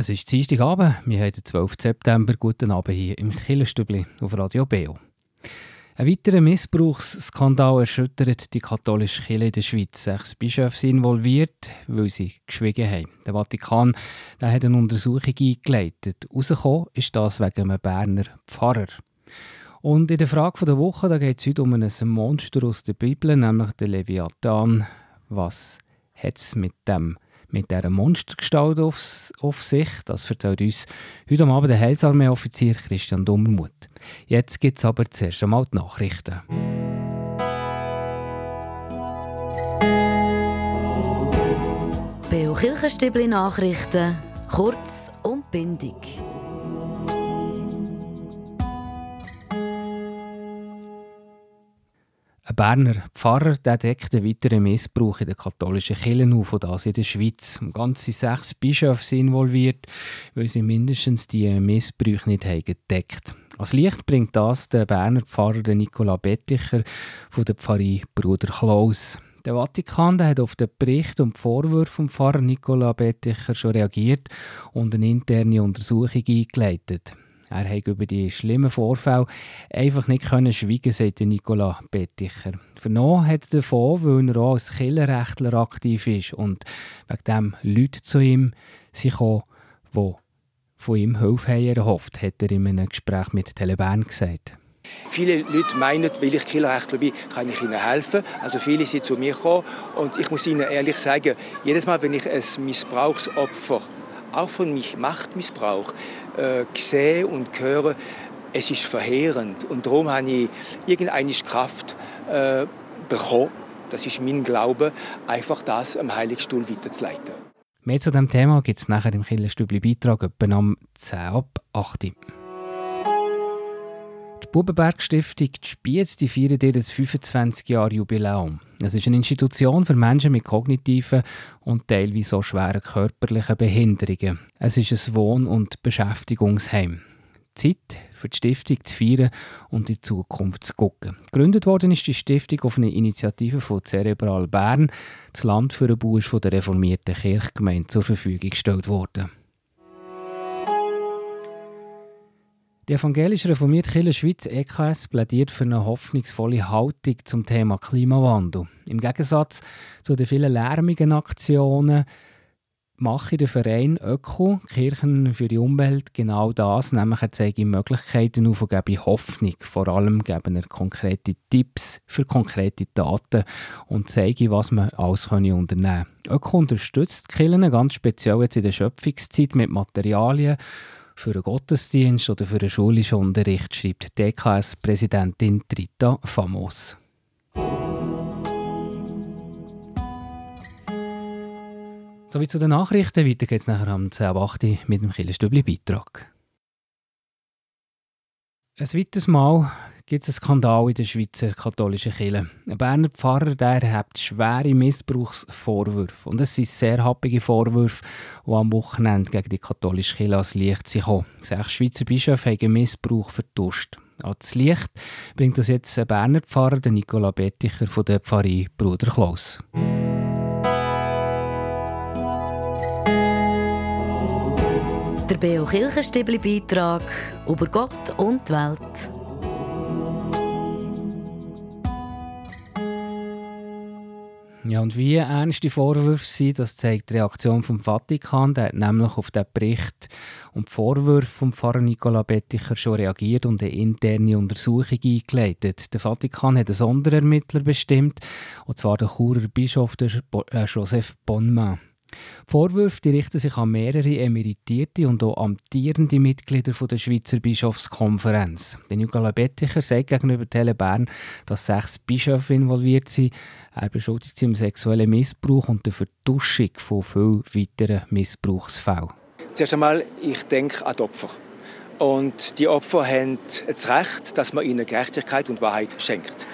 Es ist Dienstagabend, wir haben den 12. September. Guten Abend hier im Killerstübli auf Radio Beo. Ein weiterer Missbrauchsskandal erschüttert die katholische Kirche in der Schweiz. Sechs Bischöfe sind involviert, weil sie geschwiegen haben. Der Vatikan der hat eine Untersuchung eingeleitet. Herausgekommen ist das wegen einem Berner Pfarrer. Und in der Frage der Woche geht es heute um ein Monster aus der Bibel, nämlich den Leviathan. Was hat es mit dem mit dieser Monstergestalt auf, auf sich. Das erzählt uns heute Abend der Heilsarmee-Offizier Christian Dummermuth. Jetzt gibt es aber zuerst einmal die Nachrichten. Beo Kirchenstübli Nachrichten, kurz und bindig. Berner Pfarrer der deckt einen weiteren Missbrauch in der katholischen Kirche auf, und das in der Schweiz. Ganze sechs Bischöfe sind involviert, weil sie mindestens die Missbrauche nicht haben gedeckt Als Licht bringt das der Berner Pfarrer Nicola Betticher von der Pfarrei Bruder Klaus. Der Vatikan der hat auf den Bericht und die Vorwürfe vom Pfarrer Nicola Betticher schon reagiert und eine interne Untersuchung eingeleitet. Er hat über die schlimmen Vorfälle einfach nicht können schweigen, sagt Nicola Betticher. Vernommen hat er davon, weil er auch als Killerrechtler aktiv ist und wegen dem Leute zu ihm sind gekommen, die von ihm Hilfe haben hat er in einem Gespräch mit Telebern gesagt. Viele Leute meinen, weil ich Killerrechtler bin, kann ich ihnen helfen. Also viele sind zu mir gekommen und ich muss ihnen ehrlich sagen, jedes Mal, wenn ich ein Missbrauchsopfer auch von mich Machtmissbrauch äh, sehe und höre, es ist verheerend. Und darum habe ich irgendeine Kraft äh, bekommen, das ist mein Glaube, einfach das am Heiligstuhl weiterzuleiten. Mehr zu diesem Thema gibt es nachher im Killerstübli Beitrag etwa am 10 ab 8 Uhr. Die Bubenberg Stiftung die Spiez die feiert ihr 25 Jahre Jubiläum. Es ist eine Institution für Menschen mit kognitiven und teilweise auch schweren körperlichen Behinderungen. Es ist ein Wohn- und Beschäftigungsheim. Zeit für die Stiftung zu feiern und in die Zukunft zu gucken. Gegründet worden ist die Stiftung auf eine Initiative von Cerebral Bern. Das Land für den Bau ist von der reformierten Kirchgemeinde zur Verfügung gestellt worden. Die evangelische reformierte Kirche Schweiz EKS plädiert für eine hoffnungsvolle Haltung zum Thema Klimawandel. Im Gegensatz zu den vielen lärmigen Aktionen mache der Verein Öko, Kirchen für die Umwelt, genau das, nämlich er zeige Möglichkeiten auf und gebe Hoffnung. Vor allem geben er konkrete Tipps für konkrete Daten und zeige, was man alles unternehmen kann. Öko unterstützt Kirchen ganz speziell jetzt in der Schöpfungszeit mit Materialien, für einen Gottesdienst oder für einen schulischen Unterricht, schreibt DKS-Präsidentin Trita Famos. Sowie zu den Nachrichten. Weiter geht es nachher am 10.08 mit dem Killerstübli-Beitrag. Ein weiteres Mal gibt es einen Skandal in der Schweizer katholischen Kirche. Ein Berner Pfarrer der hat schwere Missbrauchsvorwürfe. Und es sind sehr happige Vorwürfe, die am Wochenende gegen die katholische Kirche ans Licht sind Sechs Schweizer Bischöfe haben Missbrauch vertuscht. Ans Licht bringt das jetzt ein Berner Pfarrer, der Nicola Betticher von der Pfarrei Bruder Klaus. Der Beo Kirchenstibli Beitrag über Gott und die Welt. Ja, und wie ernst die Vorwürfe sind, das zeigt die Reaktion vom Vatikan. Der hat nämlich auf den Bericht und die Vorwürfe vom Pfarrer Nicola Betticher schon reagiert und eine interne Untersuchung eingeleitet. Der Vatikan hat einen Sonderermittler bestimmt, und zwar den Churer Bischof äh, Joseph Bonma. Vorwürfe richten sich an mehrere emeritierte und auch amtierende Mitglieder der Schweizer Bischofskonferenz. Der Nicola Betticher sagt gegenüber Tele Bern, dass sechs Bischöfe involviert sind. Er beschuldigt sie im sexuellen Missbrauch und der Vertuschung von vielen weiteren Missbrauchsfällen. Zuerst einmal, ich denke an die Opfer. Und die Opfer haben das Recht, dass man ihnen Gerechtigkeit und Wahrheit schenkt.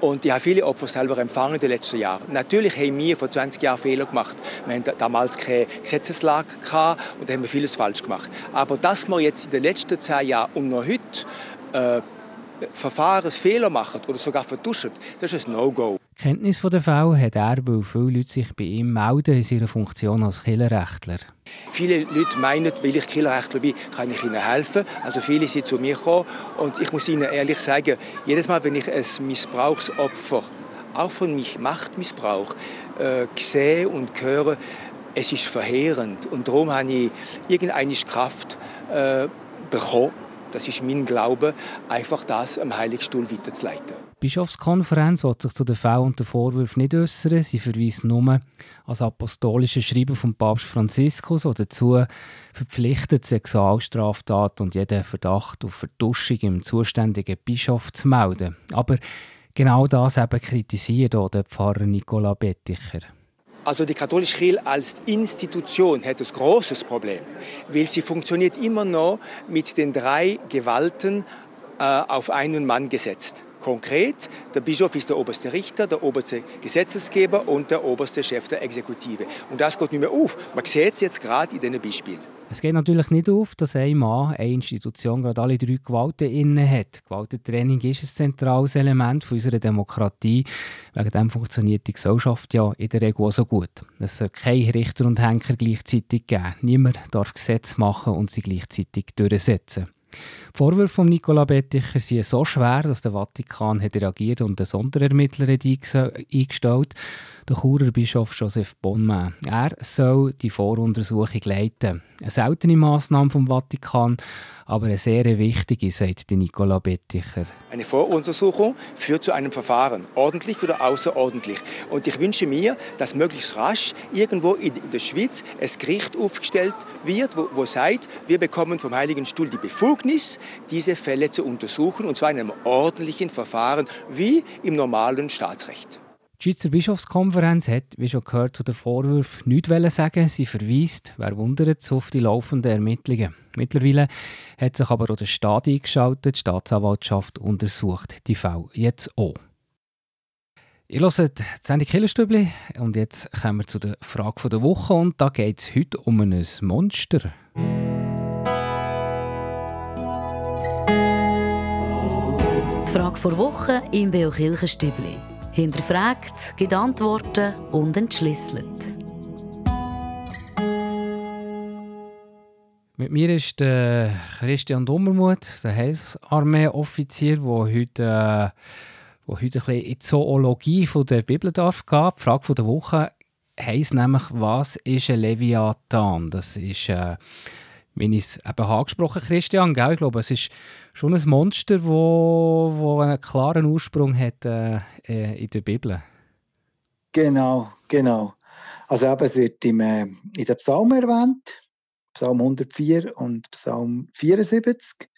Und ich habe viele Opfer selber empfangen in den letzten Jahren. Natürlich haben wir vor 20 Jahren Fehler gemacht. Wir hatten damals keine Gesetzeslage gehabt und haben vieles falsch gemacht. Aber dass wir jetzt in den letzten 10 Jahren und noch heute äh, Verfahrensfehler machen oder sogar vertuschen, das ist ein No-Go. Kenntnis von der Fälle hat er, weil viele Leute sich bei ihm melden in seiner Funktion als Killerrechtler. Viele Leute meinen, weil ich Killerrechtler bin, kann ich ihnen helfen. Also viele sind zu mir gekommen und ich muss ihnen ehrlich sagen, jedes Mal, wenn ich ein Missbrauchsopfer, auch von mich Machtmissbrauch, äh, sehe und höre, es ist verheerend. Und darum habe ich irgendeine Kraft äh, bekommen, das ist mein Glaube, einfach das am Heiligstuhl weiterzuleiten. Die Bischofskonferenz wird sich zu den Fällen und den Vorwürfen nicht äußern. Sie verweist nur als apostolische Schreiben von Papst Franziskus, der dazu verpflichtet, Sexualstraftaten und jeden Verdacht auf Verduschung im zuständigen Bischof zu melden. Aber genau das eben kritisiert auch der Pfarrer Nicola Betticher. Also die katholische Kirche als Institution hat ein großes Problem, weil sie funktioniert immer noch mit den drei Gewalten äh, auf einen Mann gesetzt. Konkret, der Bischof ist der oberste Richter, der oberste Gesetzesgeber und der oberste Chef der Exekutive. Und das geht nicht mehr auf. Man sieht es jetzt gerade in diesen Beispielen. Es geht natürlich nicht auf, dass ein Mann, eine Institution gerade alle drei Gewalten inne hat. Gewaltentraining ist ein zentrales Element unserer Demokratie. Wegen dem funktioniert die Gesellschaft ja in der Regel auch so gut. Es soll keine Richter und Henker gleichzeitig geben. Niemand darf Gesetze machen und sie gleichzeitig durchsetzen. Die Vorwürfe von Nicola Betticher sind so schwer, dass der Vatikan hat reagiert und einen Sonderermittler eingestellt, der Churer Bischof Joseph Bonmain. Er soll die Voruntersuchung leiten. Eine seltene Massnahme vom Vatikan, aber eine sehr wichtige, sagt Nicola Betticher. Eine Voruntersuchung führt zu einem Verfahren, ordentlich oder außerordentlich. Und ich wünsche mir, dass möglichst rasch irgendwo in der Schweiz ein Gericht aufgestellt wird, wo, wo sagt, wir bekommen vom Heiligen Stuhl die Befugnis, diese Fälle zu untersuchen, und zwar in einem ordentlichen Verfahren wie im normalen Staatsrecht. Die Schweizer Bischofskonferenz hat, wie schon gehört, zu den Vorwürfen nichts sagen. Sie verweist, wer wundert, auf die laufenden Ermittlungen. Mittlerweile hat sich aber auch der Staat eingeschaltet. Die Staatsanwaltschaft untersucht die Fälle jetzt auch. Ihr hört Sendung Killerstübli und jetzt kommen wir zu der Frage der Woche und da geht es heute um ein Monster. Frage der Woche im Beo Kirchenstübli hinterfragt, gibt Antworten und entschlüsselt. Mit mir ist der Christian Dummermuth, der Heilsarmee-Offizier, der heute, äh, heute ein bisschen in die Zoologie von der Bibel darf gehen. Die Frage der Woche heisst nämlich, was ist ein Leviathan? Das ist, äh, wie ich es eben angesprochen Christian, gell? ich glaube, es ist schon ein Monster, das wo, wo einen klaren Ursprung hat äh, äh, in der Bibel. Genau, genau. Also eben, es wird im, äh, in den Psalmen erwähnt, Psalm 104 und Psalm 74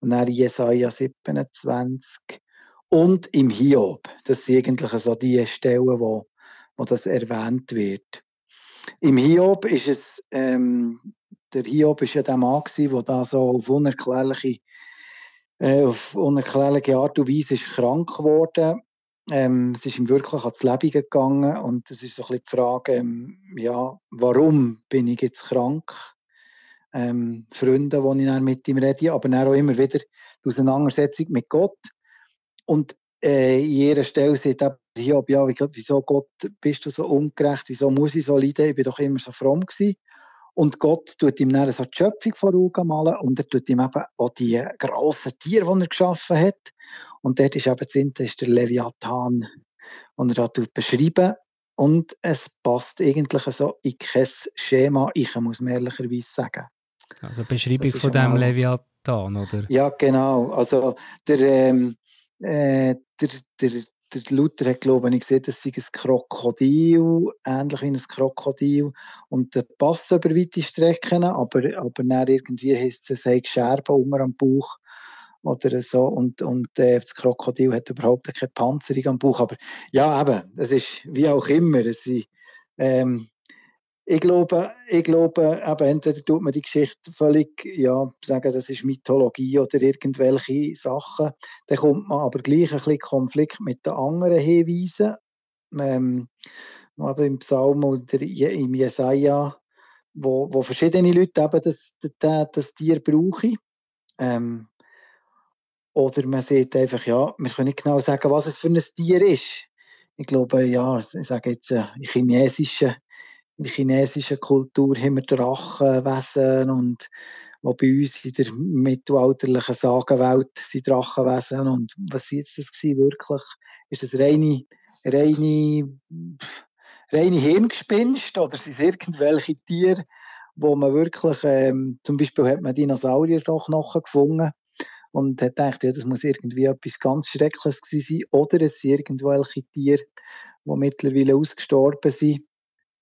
und dann Jesaja 27 und im Hiob. Das sind eigentlich so die Stellen, wo, wo das erwähnt wird. Im Hiob ist es, ähm, der Hiob ist ja der Mann der da so auf unerklärliche äh, auf unerklärliche Art und Weise ist krank geworden. Ähm, es ist ihm wirklich ans Leben gegangen und es ist so ein bisschen die Frage, ähm, ja, warum bin ich jetzt krank? Ähm, Freunde, die ich dann mit ihm rede, aber dann auch immer wieder die Auseinandersetzung mit Gott. Und äh, in jeder Stelle sagt er, ja, wieso Gott bist du so ungerecht, wieso muss ich so leiden, ich bin doch immer so fromm gewesen. Und Gott tut ihm dann so die Schöpfung vor Augen malen und er tut ihm eben auch die grossen Tiere, die er geschaffen hat. Und dort ist eben das ist der Leviathan, den er da beschreiben Und es passt eigentlich so in kein Schema, ich muss mir ehrlicherweise sagen. Also Beschreibung von dem Leviathan, oder? Ja, genau. Also der, ähm, äh, der, der, der Luther hat, glaube ich, gesehen, das sei ein Krokodil, ähnlich wie ein Krokodil. Und der passt über weite Strecken, aber, aber dann irgendwie heisst es, es Scherben unter am Bauch oder so. Und, und äh, das Krokodil hat überhaupt keine Panzerung am Bauch. Aber ja, eben, es ist wie auch immer. Es sind, ähm, ich glaube, ich glaube eben, entweder tut man die Geschichte völlig, ja, sagen, das ist Mythologie oder irgendwelche Sachen. Dann kommt man aber gleich ein bisschen Konflikt mit den anderen Hinweisen. Ähm, aber im Psalm oder im Jesaja, wo, wo verschiedene Leute eben das, das, das Tier brauchen. Ähm, oder man sieht einfach, ja, wir können nicht genau sagen, was es für ein Tier ist. ich glaube, ja, ich sage jetzt, äh, in chinesischen, in der chinesischen Kultur haben wir Drachenwesen und auch bei uns in der mittelalterlichen Sagenwelt sind Drachenwesen. Und was war das gewesen, wirklich? Ist das reine, reine, reine Hirngespinst oder sind es irgendwelche Tiere, wo man wirklich, ähm, zum Beispiel hat man Dinosaurier doch noch gefunden und hat gedacht, ja, das muss irgendwie etwas ganz Schreckliches gewesen sein oder es sind irgendwelche Tiere, die mittlerweile ausgestorben sind.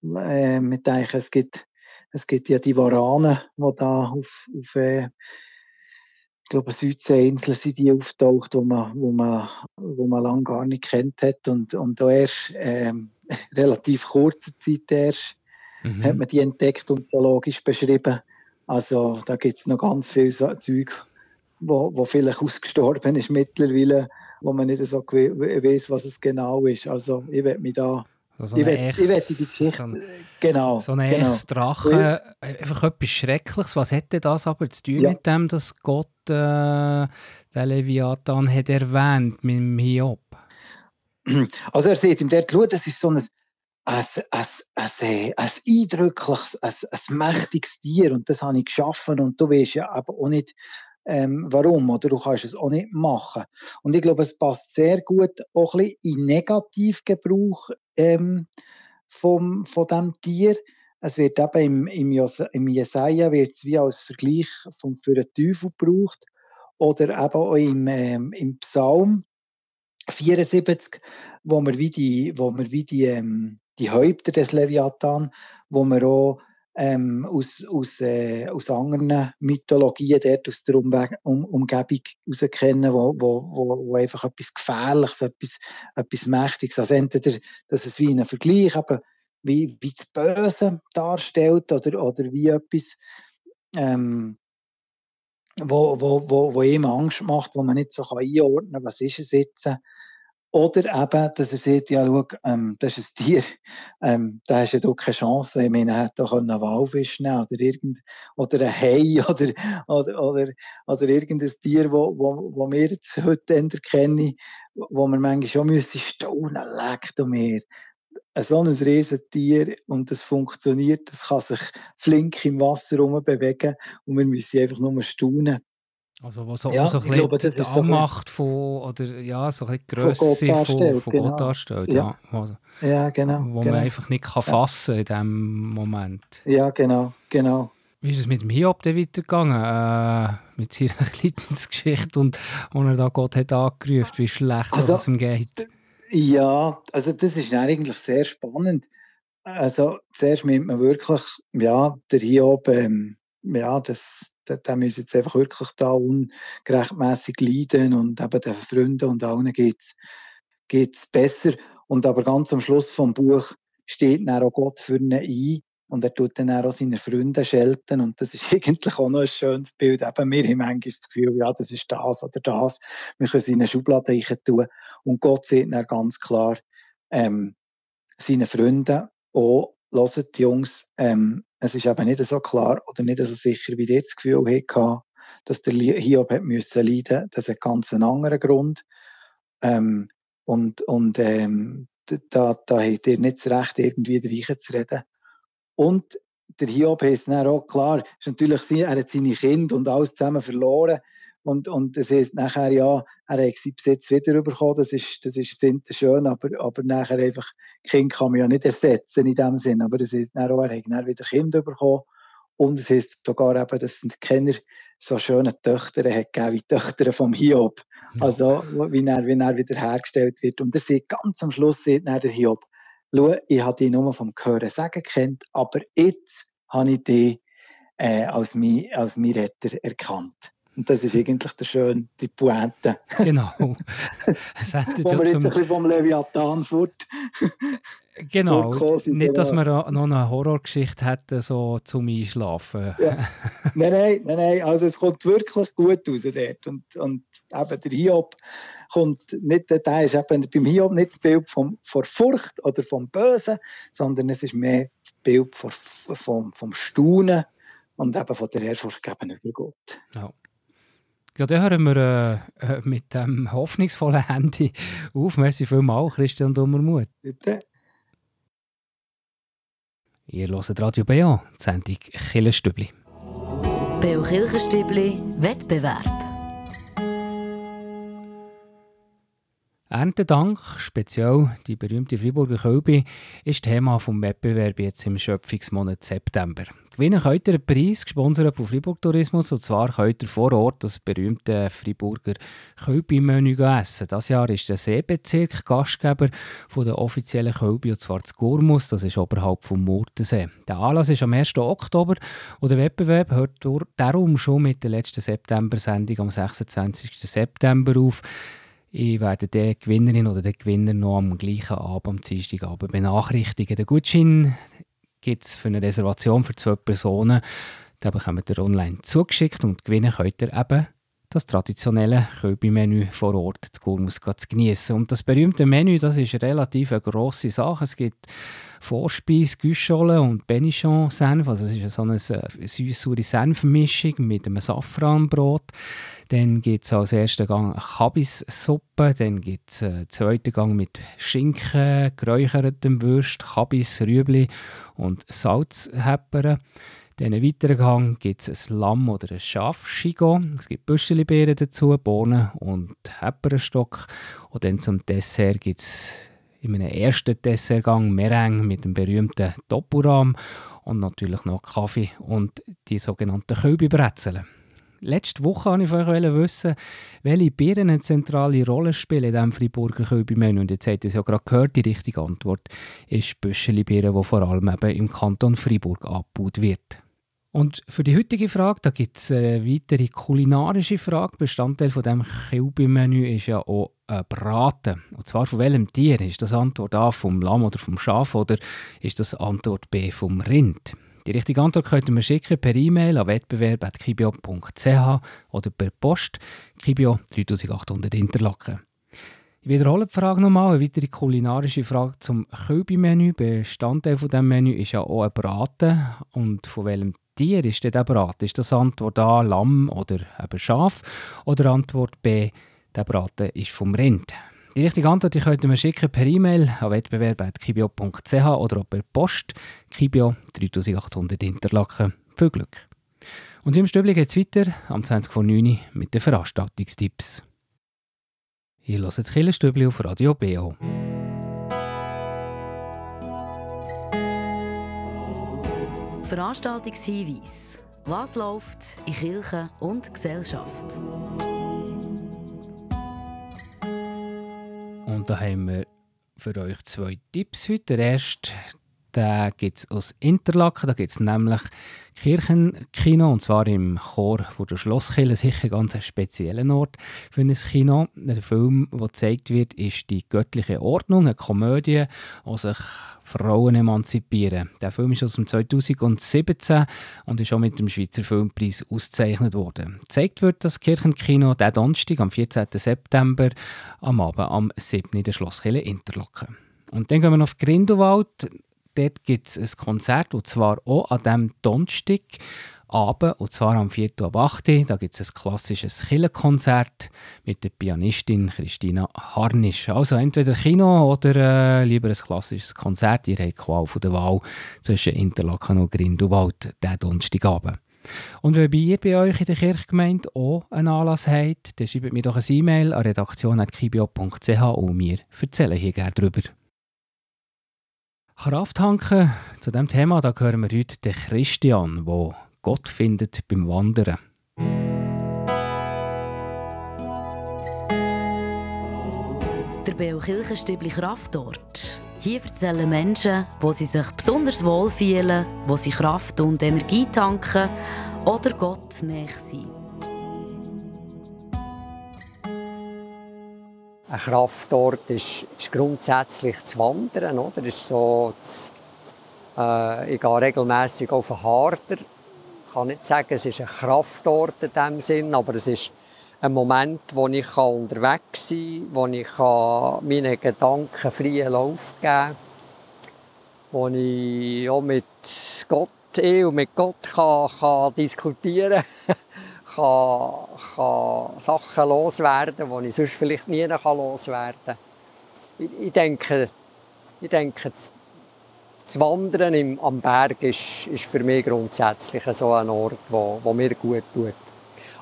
Äh, wir denken, es gibt es gibt ja die Waranen, die da auf, auf äh, ich glaube, Südseeinseln sind die auftaucht, wo man, wo man, wo man lange gar nicht kennt hat. Und, und da erst ähm, relativ kurzer Zeit erst mhm. hat man die entdeckt und biologisch beschrieben. Also da gibt es noch ganz viel so Zeug, wo, wo vielleicht ausgestorben ist mittlerweile, wo man nicht so weiß, was es genau ist. Also ich werde mich da so ich werde die Geschichte. So ein, genau. So ein genau. Drache, einfach etwas Schreckliches. Was hätte das aber zu tun ja. mit dem, dass Gott äh, den Leviathan hat erwähnt mit dem Hiob? Also er sieht ihm dort, schau, das ist so ein, ein, ein, ein, ein eindrückliches, ein, ein mächtiges Tier und das habe ich geschaffen und du weißt ja aber auch nicht, ähm, warum, oder du kannst es auch nicht machen. Und ich glaube, es passt sehr gut auch ein bisschen in Negativgebrauch ähm, vom, von diesem Tier. Es wird eben im, im, im Jesaja wird es wie als Vergleich vom, für den Teufel gebraucht oder eben auch im, ähm, im Psalm 74, wo wir wie die, wo wir wie die, ähm, die Häupter des Leviathan, wo wir auch ähm, aus, aus, äh, aus anderen Mythologien dort aus der Umwe um Umgebung heraus kennen, wo, wo, wo, wo einfach etwas Gefährliches, etwas, etwas Mächtiges, also entweder, dass es wie ein Vergleich eben, wie, wie das Böse darstellt oder, oder wie etwas, ähm, wo, wo, wo, wo ihm Angst macht, wo man nicht so einordnen kann, was ist es jetzt, oder eben, dass er sagt, ja, schau, ähm, das ist ein Tier, ähm, da hast du keine Chance. Ich meine, er hätte auch einen Walfisch nehmen oder, irgend, oder ein Hai oder, oder, oder, oder irgendein Tier, wo, wo, wo wir jetzt heute kennen, wo man manchmal schon müssen staunen, leckt um mir. So ein Riesentier und das funktioniert, das kann sich flink im Wasser bewegen und wir müssen einfach nur staunen. Also wo so, ja, so ein bisschen glaube, die Anmacht so von, oder ja, so ein bisschen die Grösse von, von, von genau. Gott darstellt. Ja, ja. Also, ja genau. Wo genau. man einfach nicht kann fassen in diesem Moment. Ja, genau, genau. Wie ist es mit dem Hiob dann weitergegangen? Äh, mit seiner Leidensgeschichte und wo er da Gott hat angerufen, wie schlecht also, es ihm geht? Ja, also das ist eigentlich sehr spannend. Also zuerst nimmt man wirklich, ja, der Hiob, ähm, ja, das, der, muss jetzt einfach wirklich da ungerechtmäßig leiden und eben den Freunden und allen geht es besser. Und aber ganz am Schluss vom Buch steht dann auch Gott für ihn ein und er tut dann auch seine Freunde schelten und das ist eigentlich auch noch ein schönes Bild. Eben, wir haben manchmal das Gefühl, ja, das ist das oder das. Wir können sie in eine Schublade tun und Gott sieht dann ganz klar ähm, seine Freunde auch, hört Jungs, ähm, es ist eben nicht so klar oder nicht so sicher, wie ihr das Gefühl hatte, dass der Hiob hat müssen leiden. Das hat ganz einen anderen Grund. Ähm, und und ähm, da, da habt ihr nicht das Recht, irgendwie dreichen zu reden. Und der Hiob ist dann auch klar, ist natürlich, er hat seine Kinder und alles zusammen verloren. Und, und das heisst nachher, ja, er hat seinen Besitz wiederbekommen, das ist, das ist schön, aber, aber nachher einfach, Kind kann man ja nicht ersetzen in dem Sinn, aber das heisst dann auch, er hat dann wieder Kinder bekommen und es heisst sogar eben, dass es Kenner so schöne Töchter hat gegeben, wie Töchter vom Hiob. Also, wie er, wie er wieder hergestellt wird. Und er sieht ganz am Schluss, sieht der Hiob, schau, ich habe dich nur vom Hören sagen kennt, aber jetzt habe ich dich äh, als, mein, als mein Retter erkannt. Und das ist eigentlich der schöne, die Pointe. Genau. Es Wo ja wir jetzt ein bisschen vom Leviathan fort. Genau. Nicht, dass wir noch eine Horrorgeschichte hätten, so zum Einschlafen. Ja. Nein, nein, nein, nein. Also es kommt wirklich gut raus dort. Und, und eben der Hiob kommt nicht, der ist eben beim Hiob nicht das Bild vom, von Furcht oder vom Bösen, sondern es ist mehr das Bild vom, vom, vom Staunen und eben von der Ehrfurcht gegenüber Gott. Ja. Ja, dann hören wir äh, äh mit dem hoffnungsvollen Handy auf. Merci vielmals, Christian Dummermuth. Bitte. Ihr hört Radio BA, die Sendung Killenstübli. BO Kirchenstübli Wettbewerb. Erntedank, speziell die berühmte Friburger Kölbe, ist Thema des Wettbewerbs jetzt im Schöpfungsmonat September. Gewinnen könnt ihr einen Preis, gesponsert von Fribourg Tourismus, und zwar könnt ihr vor Ort das berühmte Friburger Kölbi-Menü essen. Das Jahr ist der Seebezirk Gastgeber von der offiziellen Kölbi, und zwar das Gurmus, das ist oberhalb vom Murtensee. Der Anlass ist am 1. Oktober und der Wettbewerb hört darum schon mit der letzten September-Sendung am 26. September auf. Ich werde die Gewinnerin oder den Gewinner noch am gleichen Abend, am Dienstagabend benachrichtigen. Der Gutschein gibt es für eine Reservation für zwei Personen. Da bekommt ihr online zugeschickt und gewinnen könnt ihr eben das traditionelle Köbi-Menü vor Ort zu Gurmus zu genießen. Und das berühmte Menü, das ist relativ eine grosse Sache. Es gibt Vorspeise, Güschole und Benichon-Senf. Also es ist so eine äh, süß-saure Senfmischung mit einem Safranbrot. Dann gibt es als ersten Gang Kabissuppe, dann gibt es einen zweiten Gang mit Schinken, geräuchertem Würst, Kabis, Rüebli und Salzheppern. Dann einen weiteren Gang gibt es ein Lamm- oder ein Schafschigo. Es gibt Büschelibeeren dazu, Bohnen und Hepperenstock. Und dann zum Dessert gibt es in einem ersten Dessertgang Meringue mit dem berühmten Topuram und natürlich noch Kaffee und die sogenannten Kölbibrezeln letzte Woche wollte ich von euch wissen, welche Bieren eine zentrale Rolle spielen in diesem Freiburger Kölbi-Menü. Und jetzt habt ihr es ja gerade gehört, die richtige Antwort ist Büscheli-Bieren, die vor allem eben im Kanton Freiburg abgebaut wird. Und für die heutige Frage, da gibt es eine weitere kulinarische Frage. Bestandteil von dem Kilbi-Menü ist ja auch ein Braten. Und zwar von welchem Tier? Ist das Antwort A vom Lamm oder vom Schaf oder ist das Antwort B vom Rind? Die richtige Antwort könnt ihr mir schicken per E-Mail an wettbewerb.kibio.ch oder per Post Kibio 3800 Interlaken. Ich wiederhole die Frage nochmal. Eine weitere kulinarische Frage zum Kölbi-Menü. Bestandteil von diesem Menü ist ja auch ein Braten. Und von welchem Tier ist der Braten? Ist das Antwort A Lamm oder eben Schaf? Oder Antwort B, der Braten ist vom Rind? Die richtige Antwort die könnt ihr mir schicken per E-Mail an wettbewerb.kibio.ch oder per Post. Kibio 3800 Interlaken. Viel Glück! Und im Stübli geht es weiter am 20 vor 9 mit den Veranstaltungstipps. Ihr hört das Killenstübli auf Radio BO. Veranstaltungshinweis. Was läuft in Kirche und Gesellschaft? Da haben wir für euch zwei Tipps heute. Der erste den gibt es aus Interlaken. Da gibt es nämlich Kirchenkino, und zwar im Chor von der Schlosskirche, sicher ein ganz spezieller Ort für ein Kino. Der Film, der gezeigt wird, ist «Die göttliche Ordnung», eine Komödie, die sich Frauen emanzipieren. Der Film ist aus dem 2017 und ist auch mit dem Schweizer Filmpreis ausgezeichnet worden. Gezeigt wird das Kirchenkino der Donnerstag am 14. September am Abend am 7. in der Schlosskirche Interlaken. Und dann gehen wir auf Grindelwald dort gibt es ein Konzert, und zwar auch an diesem Donnerstag Abend, und zwar am 4. ab 8. Da gibt es ein klassisches Killenkonzert mit der Pianistin Christina Harnisch. Also entweder Kino oder äh, lieber ein klassisches Konzert. Ihr habt Qual von der Wahl zwischen Interlaken und Grindelwald diesen Donnerstagabend. Und wenn ihr bei euch in der Kirchgemeinde auch einen Anlass habt, dann schreibt mir doch ein E-Mail an redaktion.kibio.ch und wir erzählen hier gerne darüber. Kraft tanken, zu diesem Thema da hören wir heute den Christian, der Gott findet beim Wandern. Der Beo Kirchenstübli Kraftort. Hier erzählen Menschen, wo sie sich besonders wohlfühlen, wo sie Kraft und Energie tanken oder Gott näher sind. Ein Kraftort ist, ist grundsätzlich zu wandern. Oder? Ist so das, äh, ich gehe regelmässig auf den Harder. Ich kann nicht sagen, es ist ein Kraftort in dem Sinn, aber es ist ein Moment, wo ich unterwegs sein kann, wo ich meinen Gedanken freien Lauf geben kann, wo ich auch mit Gott, ich und mit Gott kann, kann diskutieren kann, kann Sachen loswerden, die ich sonst vielleicht nie loswerden kann. Ich, ich, denke, ich denke, das Wandern im, am Berg ist, ist für mich grundsätzlich so ein Ort, wo, wo mir gut tut.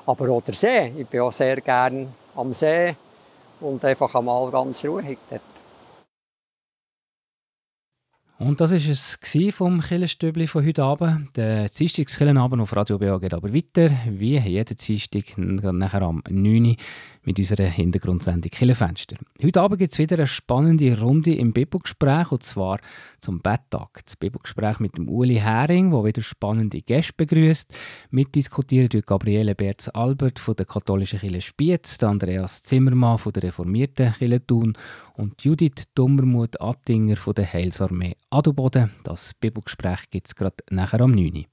Aber auch der See. Ich bin auch sehr gerne am See und einfach einmal ganz ruhig dort. Und das war es vom Killenstübli von heute Abend. Der Dienstagskillenabend auf Radio BA geht aber weiter, wie jeden Dienstag nachher am 9 Uhr mit unserer Hintergrundsendung Killenfenster. Heute Abend gibt es wieder eine spannende Runde im Bebo-Gespräch, und zwar zum Betttag. Das Bebo-Gespräch mit dem Uli Hering, der wieder spannende Gäste begrüßt. Mitdiskutieren durch Gabriele Berz-Albert von der katholischen Kirche Spiez, Andreas Zimmermann von der reformierten Kirche Thun und Judith Dummermuth-Attinger von der Heilsarmee Adelboden. Das Bibelgespräch gibt es gerade nachher am 9.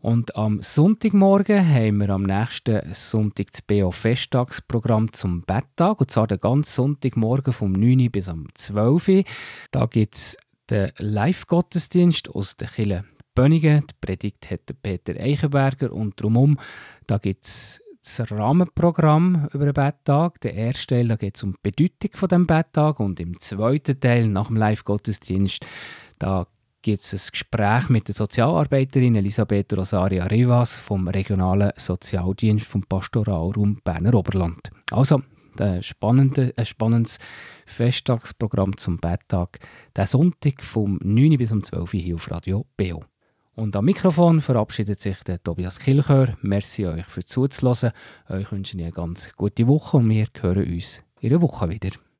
Und am Sonntagmorgen haben wir am nächsten Sonntag das BO Festtagsprogramm zum Betttag. Und zwar den ganzen Sonntagmorgen vom 9 bis am 12 Da gibt es den Live-Gottesdienst aus der Kirche Bönigen. Die Predigt hat Peter Eichenberger und drumherum gibt es das Rahmenprogramm über den Betttag. Der erste Teil da geht es um die Bedeutung von dem Betttag und im zweiten Teil nach dem Live-Gottesdienst da gibt es ein Gespräch mit der Sozialarbeiterin Elisabeth Rosaria Rivas vom regionalen Sozialdienst vom Pastoralraum Berner Oberland. Also ein, spannende, ein spannendes Festtagsprogramm zum Betttag. Der Sonntag vom 9 bis um 12 Uhr hier auf Radio BO. Und am Mikrofon verabschiedet sich der Tobias Kilchör. Merci euch für zuzuhören. Euch wünsche ich eine ganz gute Woche und wir hören uns in einer Woche wieder.